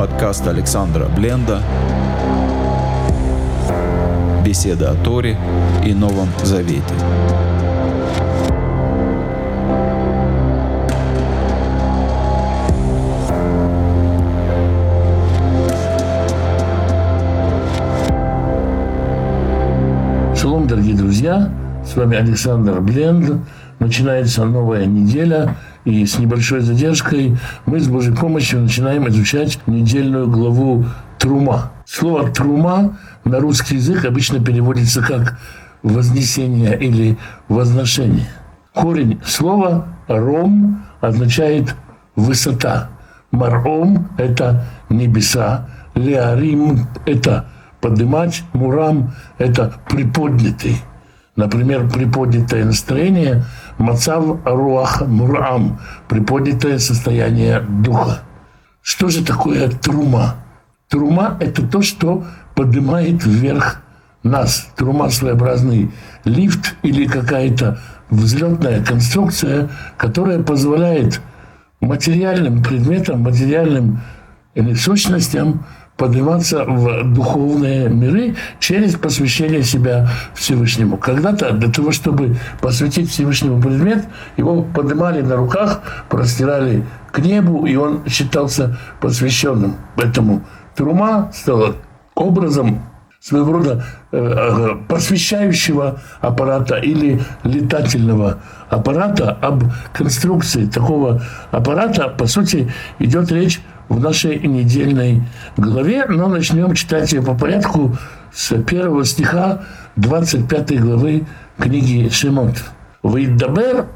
Подкаст Александра Бленда. Беседа о Торе и Новом Завете. Шалом, дорогие друзья! С вами Александр Бленд. Начинается новая неделя, и с небольшой задержкой мы с Божьей помощью начинаем изучать недельную главу Трума. Слово «трума» на русский язык обычно переводится как «вознесение» или «возношение». Корень слова «ром» означает «высота». «Маром» – это «небеса», «леарим» – это «поднимать», «мурам» – это «приподнятый». Например, приподнятое настроение – мацав руах мурам – приподнятое состояние духа. Что же такое трума? Трума – это то, что поднимает вверх нас. Трума – своеобразный лифт или какая-то взлетная конструкция, которая позволяет материальным предметам, материальным или сущностям подниматься в духовные миры через посвящение себя Всевышнему. Когда-то для того, чтобы посвятить Всевышнему предмет, его поднимали на руках, простирали к небу, и он считался посвященным. Поэтому трума стала образом своего рода э, э, посвящающего аппарата или летательного аппарата. Об конструкции такого аппарата, по сути, идет речь в нашей недельной главе, но начнем читать ее по порядку с первого стиха 25 главы книги Шимот. «Вейдабер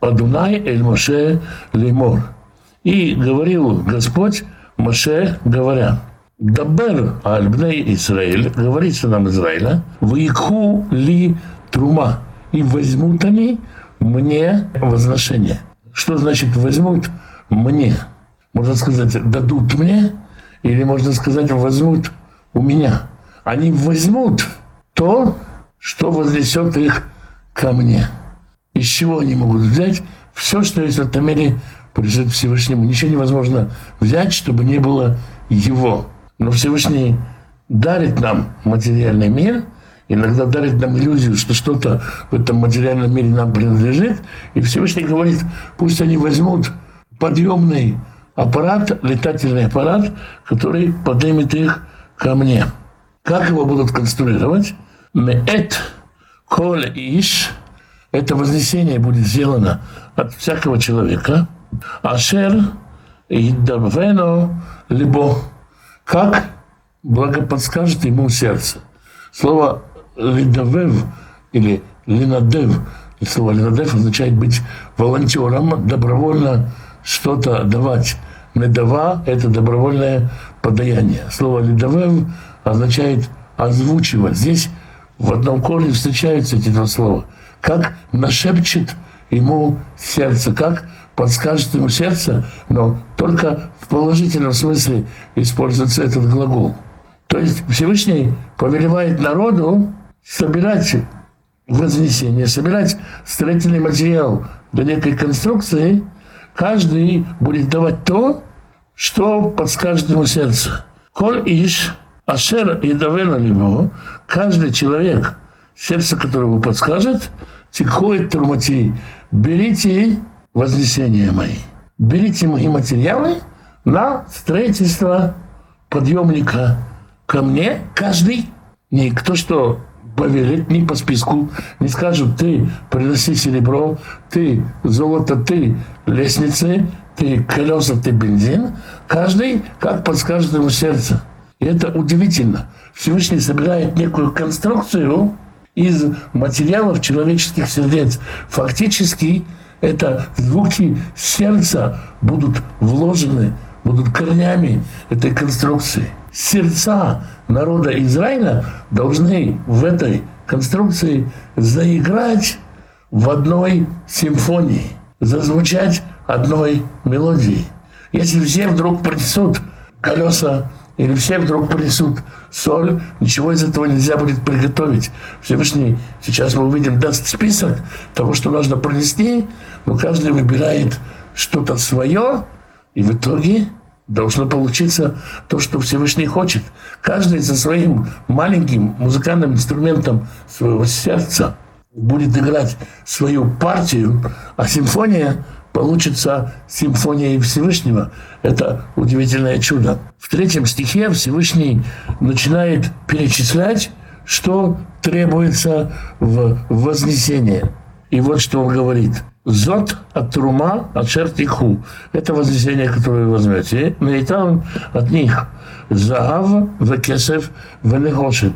Адунай Эль Моше Леймор». И говорил Господь Моше, говоря, «Дабер Альбней Израиль», говорится нам Израиля, «Вейху ли трума» и возьмут они мне возношение. Что значит возьмут мне? Можно сказать, дадут мне, или можно сказать, возьмут у меня. Они возьмут то, что вознесет их ко мне. Из чего они могут взять? Все, что есть в этом мире, принадлежит Всевышнему. Ничего невозможно взять, чтобы не было его. Но Всевышний дарит нам материальный мир, иногда дарит нам иллюзию, что что-то в этом материальном мире нам принадлежит. И Всевышний говорит, пусть они возьмут подъемный аппарат, летательный аппарат, который поднимет их ко мне. Как его будут конструировать? Меэт коль иш. Это вознесение будет сделано от всякого человека. Ашер идавено либо как благоподскажет ему сердце. Слово лидавев или линадев, слово линадев означает быть волонтером, добровольно что-то давать. Медава – это добровольное подаяние. Слово «ледовев» означает озвучивать. Здесь в одном корне встречаются эти два слова. Как нашепчет ему сердце, как подскажет ему сердце, но только в положительном смысле используется этот глагол. То есть Всевышний повелевает народу собирать вознесение, собирать строительный материал для некой конструкции – каждый будет давать то, что подскажет ему сердце. Коль иш, ашер и давена либо, каждый человек, сердце которого подскажет, тихоет турмати, берите вознесения мои, берите мои материалы на строительство подъемника ко мне, каждый, не кто что поверит ни по списку, не скажут, ты приноси серебро, ты золото, ты лестницы, ты колеса, ты бензин. Каждый как подскажет ему сердце. И это удивительно. Всевышний собирает некую конструкцию из материалов человеческих сердец. Фактически это звуки сердца будут вложены, будут корнями этой конструкции сердца народа Израиля должны в этой конструкции заиграть в одной симфонии, зазвучать одной мелодией. Если все вдруг принесут колеса или все вдруг принесут соль, ничего из этого нельзя будет приготовить. Всевышний, сейчас мы увидим, даст список того, что нужно пронести, но каждый выбирает что-то свое, и в итоге должно получиться то, что Всевышний хочет. Каждый со своим маленьким музыкальным инструментом своего сердца будет играть свою партию, а симфония получится симфонией Всевышнего. Это удивительное чудо. В третьем стихе Всевышний начинает перечислять, что требуется в вознесении. И вот что он говорит. Зот от трума от шертиху. Это вознесение, которое вы возьмете. Наитан от них. Загав, векесев, венегошет.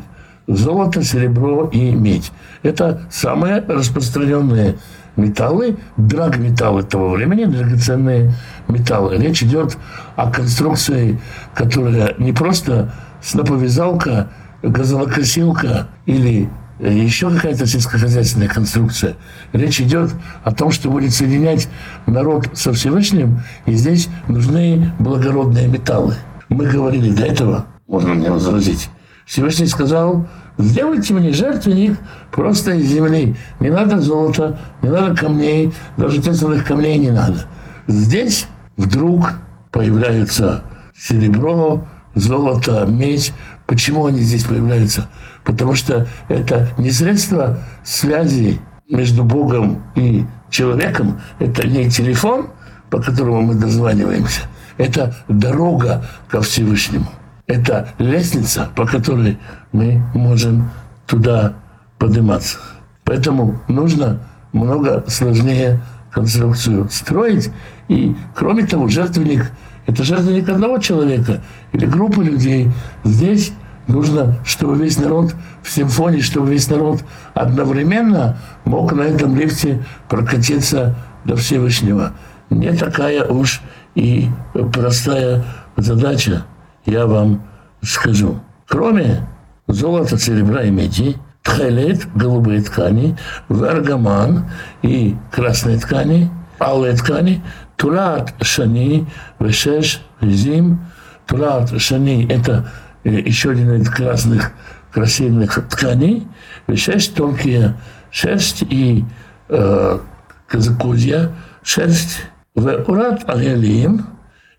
Золото, серебро и медь. Это самые распространенные металлы, драгметаллы того времени, драгоценные металлы. Речь идет о конструкции, которая не просто сноповязалка, газонокосилка или еще какая-то сельскохозяйственная конструкция. Речь идет о том, что будет соединять народ со Всевышним, и здесь нужны благородные металлы. Мы говорили до этого, можно мне возразить, Всевышний сказал, сделайте мне жертвенник просто из земли. Не надо золота, не надо камней, даже тесных камней не надо. Здесь вдруг появляются серебро, золото, медь. Почему они здесь появляются? Потому что это не средство связи между Богом и человеком, это не телефон, по которому мы дозваниваемся, это дорога ко Всевышнему. Это лестница, по которой мы можем туда подниматься. Поэтому нужно много сложнее конструкцию строить. И, кроме того, жертвенник – это жертвенник одного человека или группы людей. Здесь нужно, чтобы весь народ в симфонии, чтобы весь народ одновременно мог на этом лифте прокатиться до Всевышнего. Не такая уж и простая задача я вам скажу. Кроме золота, серебра и меди, тхелет, голубые ткани, варгаман и красные ткани, алые ткани, турат шани, вешеш, зим. Турат шани – это еще один из красных красивых тканей, вешеш – тонкие шерсть и э, козакузья, шерсть, в урат алелим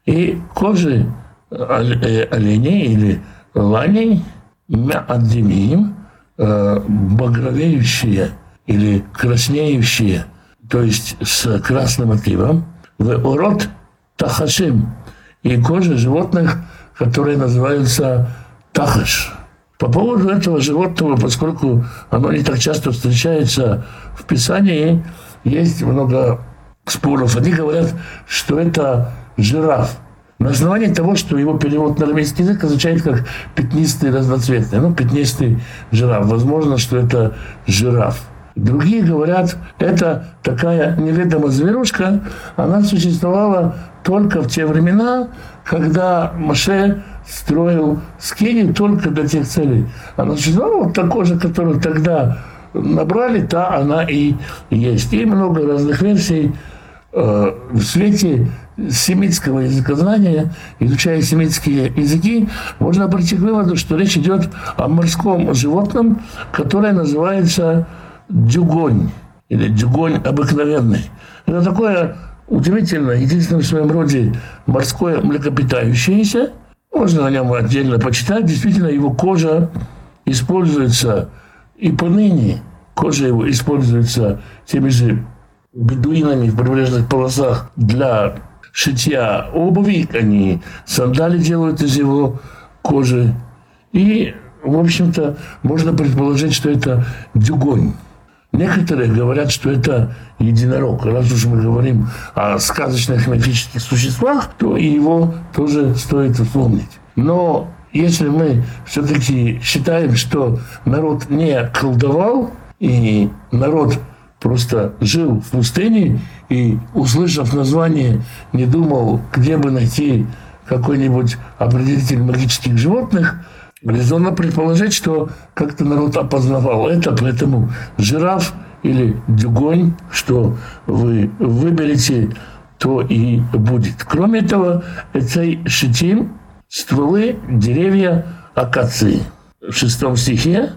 и кожи Э, оленей или ланей, мяаддимим, э, багровеющие или краснеющие, то есть с красным отливом, в урод тахашим и кожи животных, которые называются тахаш. По поводу этого животного, поскольку оно не так часто встречается в Писании, есть много споров. Они говорят, что это жираф – на основании того, что его перевод на арамейский язык означает как пятнистый разноцветный, ну, пятнистый жираф. Возможно, что это жираф. Другие говорят, это такая неведомая зверушка, она существовала только в те времена, когда Маше строил скини только для тех целей. Она существовала вот такой же, которую тогда набрали, та она и есть. И много разных версий э, в свете семитского языкознания, изучая семитские языки, можно прийти к выводу, что речь идет о морском животном, которое называется дюгонь или дюгонь обыкновенный. Это такое удивительно, единственное в своем роде морское млекопитающееся. Можно о нем отдельно почитать. Действительно, его кожа используется и поныне. Кожа его используется теми же бедуинами в прибрежных полосах для шитья обуви, они сандали делают из его кожи. И, в общем-то, можно предположить, что это дюгонь. Некоторые говорят, что это единорог. Раз уж мы говорим о сказочных мифических существах, то и его тоже стоит вспомнить. Но если мы все-таки считаем, что народ не колдовал, и народ просто жил в пустыне и, услышав название, не думал, где бы найти какой-нибудь определитель магических животных, резонно предположить, что как-то народ опознавал это, поэтому жираф или дюгонь, что вы выберете, то и будет. Кроме этого, это шитим стволы деревья акации. В шестом стихе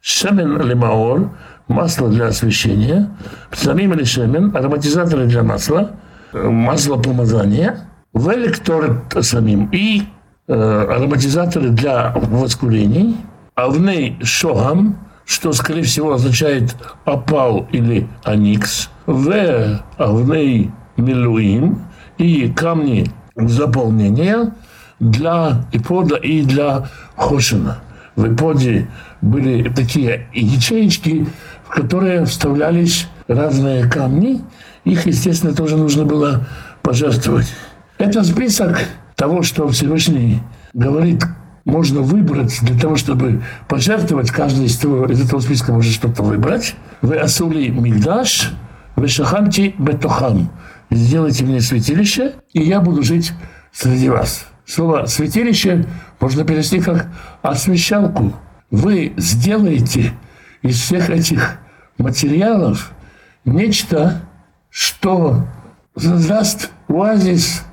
Шамен лемаор масло для освещения, самим или шемен, ароматизаторы для масла, масло помазания, в электор самим и ароматизаторы для воскурений, а в шогам, что, скорее всего, означает опал или аникс, в авней милуим и камни заполнения для ипода и для хошина. В иподе были такие ячеечки, в которые вставлялись разные камни. Их, естественно, тоже нужно было пожертвовать. Это список того, что Всевышний говорит, можно выбрать для того, чтобы пожертвовать. Каждый из этого, из этого списка может что-то выбрать. Вы асули мигдаш, вы шаханти бетохам. Сделайте мне святилище, и я буду жить среди вас. Слово «святилище» можно перевести как «освещалку». Вы сделаете из всех этих материалов нечто, что создаст оазис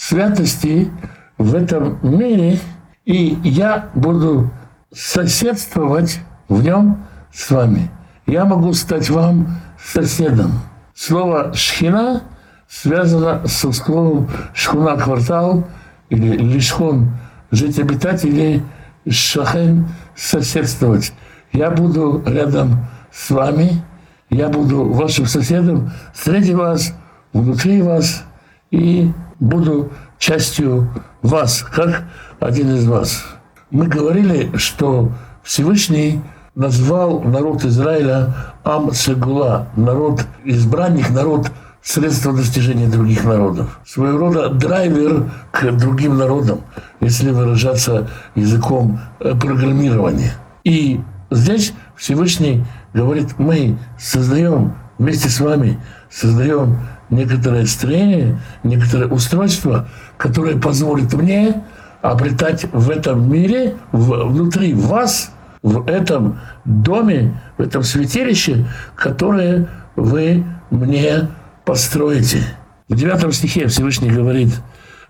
святости в этом мире, и я буду соседствовать в нем с вами. Я могу стать вам соседом. Слово «шхина» связано со словом «шхуна» – квартал или «лишхон» – жить обитателей, «шахен» – соседствовать. Я буду рядом с вами, я буду вашим соседом среди вас, внутри вас и буду частью вас, как один из вас. Мы говорили, что Всевышний назвал народ Израиля Ам Сегула, народ избранник, народ средство достижения других народов. Своего рода драйвер к другим народам, если выражаться языком э, программирования. И здесь Всевышний говорит, мы создаем вместе с вами, создаем некоторое строение, некоторое устройство, которое позволит мне обретать в этом мире, в, внутри вас, в этом доме, в этом святилище, которое вы мне построите. В девятом стихе Всевышний говорит,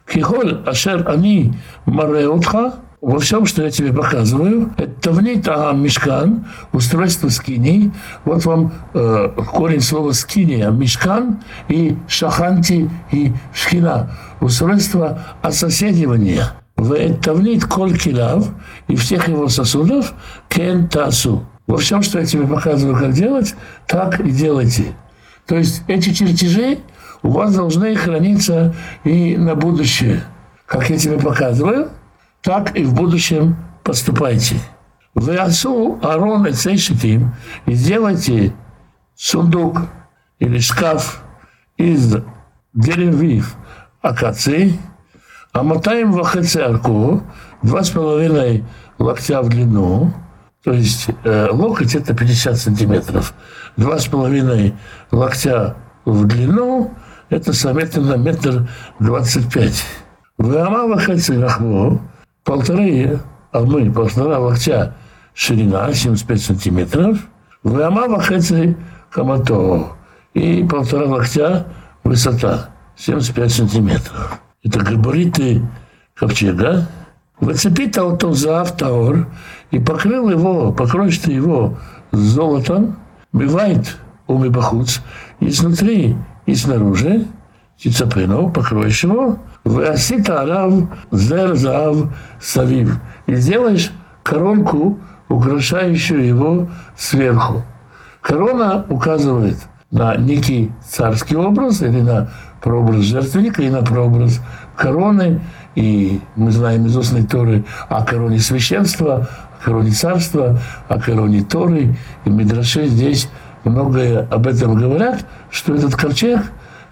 «Кихоль ашер ани мареотха» во всем, что я тебе показываю, это тавнит а мешкан, устройство скини. Вот вам э, корень слова скиния, мешкан и шаханти и шхина. Устройство ососедивания. В тавнит коль килав и всех его сосудов кен. Во всем, что я тебе показываю, как делать, так и делайте. То есть эти чертежи у вас должны храниться и на будущее. Как я тебе показываю, так и в будущем поступайте. Вы отцу Арон и Цейшитим и сделайте сундук или шкаф из деревьев акации, а мотаем в арку два с половиной локтя в длину, то есть э, локоть это 50 сантиметров, два с половиной локтя в длину, это, соответственно, метр двадцать пять. Вама вахальцы рахму, полторы, а мы полтора локтя ширина, 75 сантиметров, Вама вахальцы камато, и полтора локтя высота, 75 сантиметров. Это габариты ковчега. Выцепит аутов за автор и покрыл его, покроешь его золотом, бывает умыбахуц, изнутри и снаружи, Тицапенов, покроешь его, Васита Арав Зер Зав Савив. И сделаешь коронку, украшающую его сверху. Корона указывает на некий царский образ или на прообраз жертвенника и на прообраз короны. И мы знаем из устной Торы о короне священства, о короне царства, о короне Торы. И Мидраши здесь многое об этом говорят, что этот ковчег,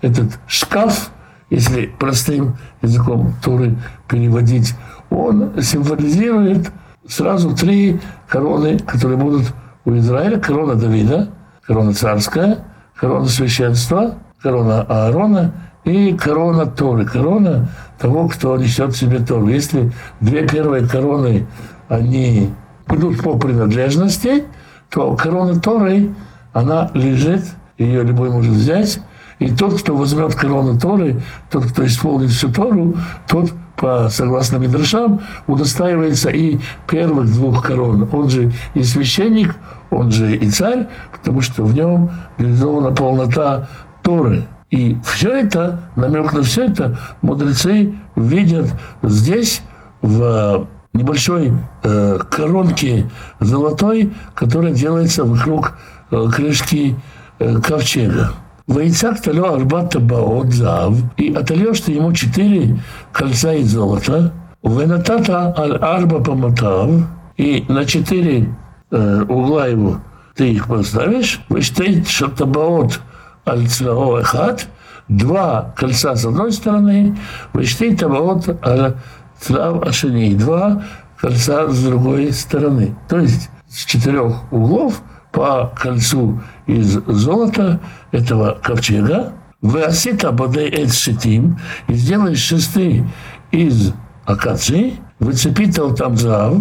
этот шкаф, если простым языком Торы переводить, он символизирует сразу три короны, которые будут у Израиля. Корона Давида, корона царская, корона священства, корона Аарона и корона Торы, корона того, кто несет в себе Тору. Если две первые короны, они идут по принадлежности, то корона Торы, она лежит, ее любой может взять, и тот, кто возьмет корону Торы, тот, кто исполнит всю Тору, тот, по, согласно Мидрашам, удостаивается и первых двух корон. Он же и священник, он же и царь, потому что в нем реализована полнота Торы. И все это, намек на все это, мудрецы видят здесь, в небольшой э, коронке золотой, которая делается вокруг э, крышки э, ковчега. Войцак талё арбата баот зав, и отольешь ты ему четыре кольца из золота, венатата аль арба помотав, и на четыре э, угла его ты их поставишь, выштейт шатабаот аль цвао эхат, два кольца с одной стороны, выштейт табаот аль цвав ашени, два кольца с другой стороны. То есть с четырех углов по кольцу из золота этого ковчега, Веасита бадей эт шитим, и сделаешь шесты из акации, выцепитал там зав,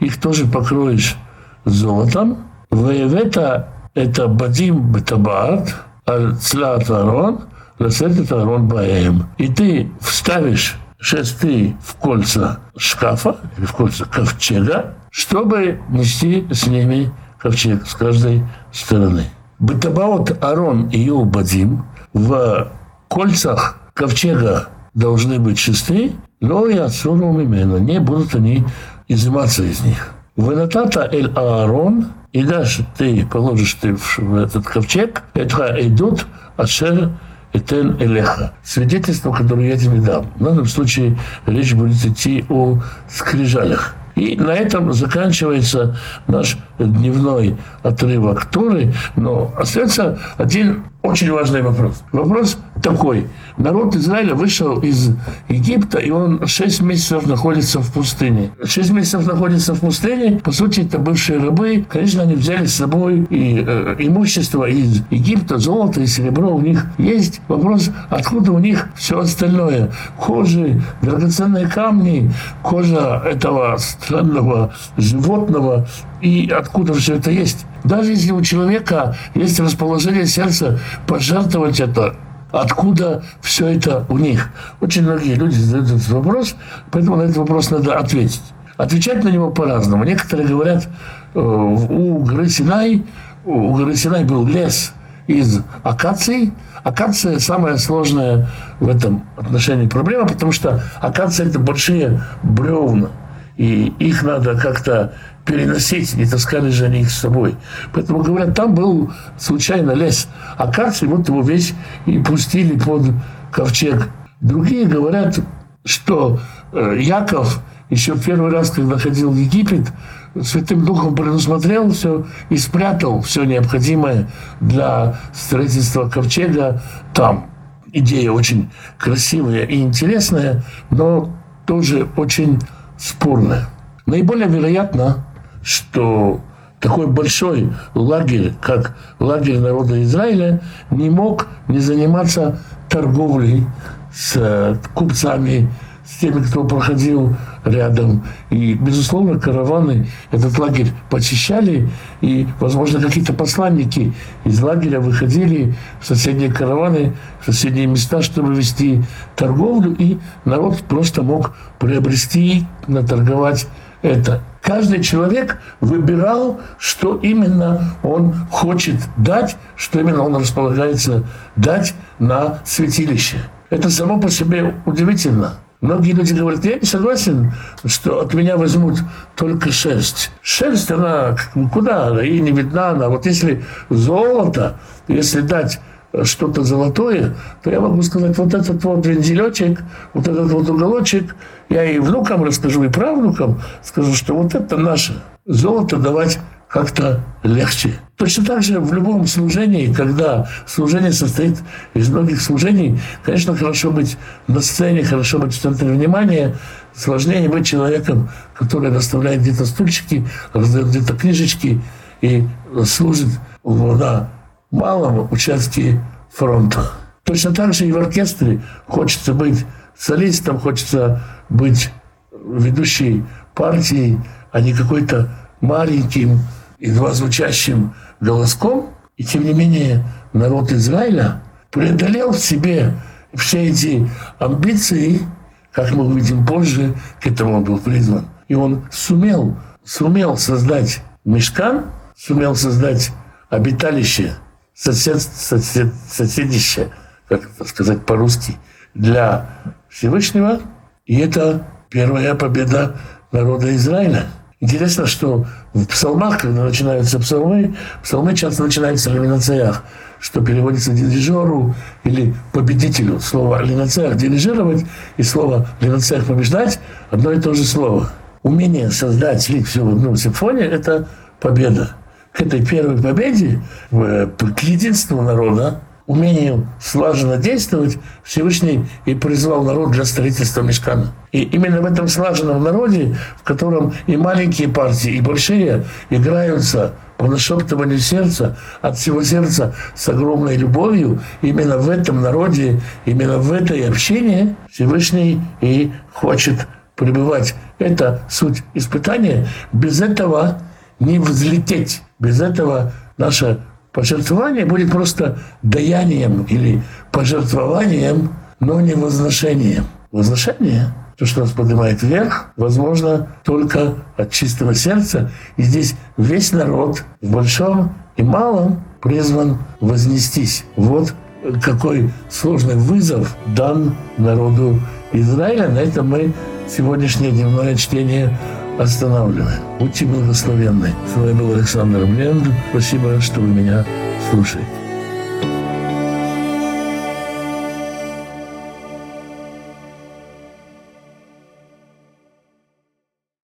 их тоже покроешь золотом, Воевета это бадим бетабат, цлат арон, ласет арон баем. И ты вставишь шесты в кольца шкафа, или в кольца ковчега, чтобы нести с ними ковчег с каждой стороны. Бетабаот Арон и Юбадим в кольцах ковчега должны быть шесты, но и отсунул именно, не будут они изыматься из них. Венатата эль Аарон, и даже ты положишь ты в этот ковчег, это идут ашер Этен Элеха. Свидетельство, которое я тебе дам. В данном случае речь будет идти о скрижалях. И на этом заканчивается наш дневной отрывок Торы, но остается один очень важный вопрос. Вопрос такой. Народ Израиля вышел из Египта, и он 6 месяцев находится в пустыне. 6 месяцев находится в пустыне. По сути, это бывшие рабы. Конечно, они взяли с собой и э, имущество из Египта, золото и серебро у них есть. Вопрос, откуда у них все остальное. Кожи, драгоценные камни, кожа этого странного животного, и откуда все это есть. Даже если у человека есть расположение сердца пожертвовать это, откуда все это у них. Очень многие люди задают этот вопрос, поэтому на этот вопрос надо ответить. Отвечать на него по-разному. Некоторые говорят, э, у горы Синай, у горы Синай был лес из акаций. Акация самая сложная в этом отношении проблема, потому что акация – это большие бревна. И их надо как-то переносить, не таскали же они их с собой. Поэтому, говорят, там был случайно лес акации, вот его весь и пустили под ковчег. Другие говорят, что э, Яков еще первый раз, когда ходил в Египет, Святым Духом предусмотрел все и спрятал все необходимое для строительства ковчега там. Идея очень красивая и интересная, но тоже очень спорная. Наиболее вероятно, что такой большой лагерь, как лагерь народа Израиля, не мог не заниматься торговлей с э, купцами, с теми, кто проходил рядом. И, безусловно, караваны этот лагерь почищали, и, возможно, какие-то посланники из лагеря выходили в соседние караваны, в соседние места, чтобы вести торговлю, и народ просто мог приобрести, наторговать это. Каждый человек выбирал, что именно он хочет дать, что именно он располагается дать на святилище. Это само по себе удивительно. Многие люди говорят, я не согласен, что от меня возьмут только шерсть. Шерсть, она куда? Она и не видна. Она. Вот если золото, если дать что-то золотое, то я могу сказать, вот этот вот вензелечек, вот этот вот уголочек, я и внукам расскажу, и правнукам скажу, что вот это наше. Золото давать как-то легче. Точно так же в любом служении, когда служение состоит из многих служений, конечно, хорошо быть на сцене, хорошо быть в центре внимания, сложнее быть человеком, который расставляет где-то стульчики, раздает где-то книжечки и служит на малом участке фронта. Точно так же и в оркестре хочется быть солистом, хочется быть ведущей партией, а не какой-то маленьким, едва звучащим голоском. И тем не менее народ Израиля преодолел в себе все эти амбиции, как мы увидим позже, к этому он был призван. И он сумел, сумел создать мешкан, сумел создать обиталище сосед, сосед, соседище, как сказать по-русски, для Всевышнего. И это первая победа народа Израиля. Интересно, что в псалмах, когда начинаются псалмы, псалмы часто начинаются лиминациях, что переводится дирижеру или победителю. Слово линациях – дирижировать, и слово линациях – побеждать – одно и то же слово. Умение создать, слить все в одну симфонию – это победа. К этой первой победе, к единству народа, умению слаженно действовать, Всевышний и призвал народ для строительства мешкана. И именно в этом слаженном народе, в котором и маленькие партии, и большие играются по нашептыванию сердца, от всего сердца с огромной любовью, именно в этом народе, именно в этой общине Всевышний и хочет пребывать. Это суть испытания. Без этого не взлететь. Без этого наше Пожертвование будет просто даянием или пожертвованием, но не возношением. Возношение, то, что нас поднимает вверх, возможно только от чистого сердца. И здесь весь народ в большом и малом призван вознестись. Вот какой сложный вызов дан народу Израиля. На этом мы сегодняшнее дневное чтение останавливаем. Будьте благословенны. С вами был Александр Бленд. Спасибо, что вы меня слушаете.